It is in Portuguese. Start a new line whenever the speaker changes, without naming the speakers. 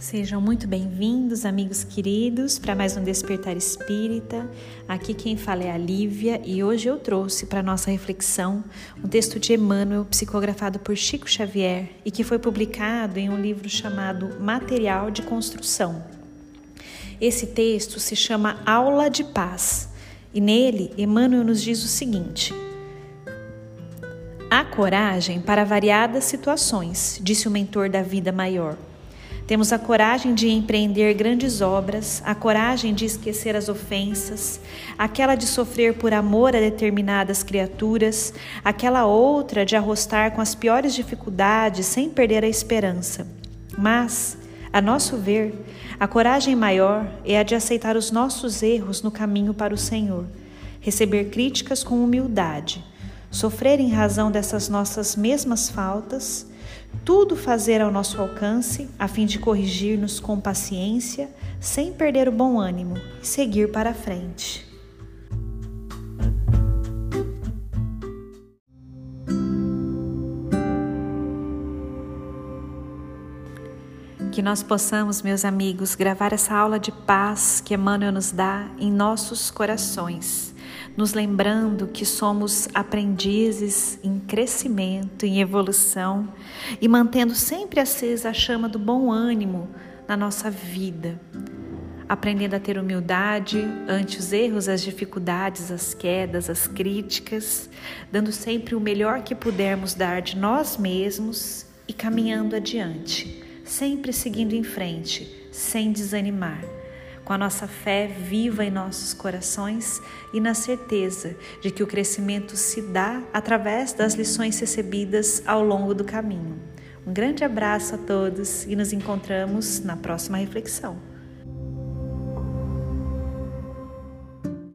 Sejam muito bem-vindos, amigos queridos, para mais um Despertar Espírita. Aqui quem fala é a Lívia e hoje eu trouxe para nossa reflexão um texto de Emmanuel psicografado por Chico Xavier e que foi publicado em um livro chamado Material de Construção. Esse texto se chama Aula de Paz e nele Emmanuel nos diz o seguinte: Há coragem para variadas situações, disse o mentor da vida maior. Temos a coragem de empreender grandes obras, a coragem de esquecer as ofensas, aquela de sofrer por amor a determinadas criaturas, aquela outra de arrostar com as piores dificuldades sem perder a esperança. Mas, a nosso ver, a coragem maior é a de aceitar os nossos erros no caminho para o Senhor, receber críticas com humildade, sofrer em razão dessas nossas mesmas faltas tudo fazer ao nosso alcance, a fim de corrigir-nos com paciência, sem perder o bom ânimo e seguir para a frente. Que nós possamos, meus amigos, gravar essa aula de paz que Emmanuel nos dá em nossos corações nos lembrando que somos aprendizes em crescimento, em evolução e mantendo sempre acesa a chama do bom ânimo na nossa vida. Aprendendo a ter humildade ante os erros, as dificuldades, as quedas, as críticas, dando sempre o melhor que pudermos dar de nós mesmos e caminhando adiante, sempre seguindo em frente, sem desanimar com a nossa fé viva em nossos corações e na certeza de que o crescimento se dá através das lições recebidas ao longo do caminho. Um grande abraço a todos e nos encontramos na próxima reflexão.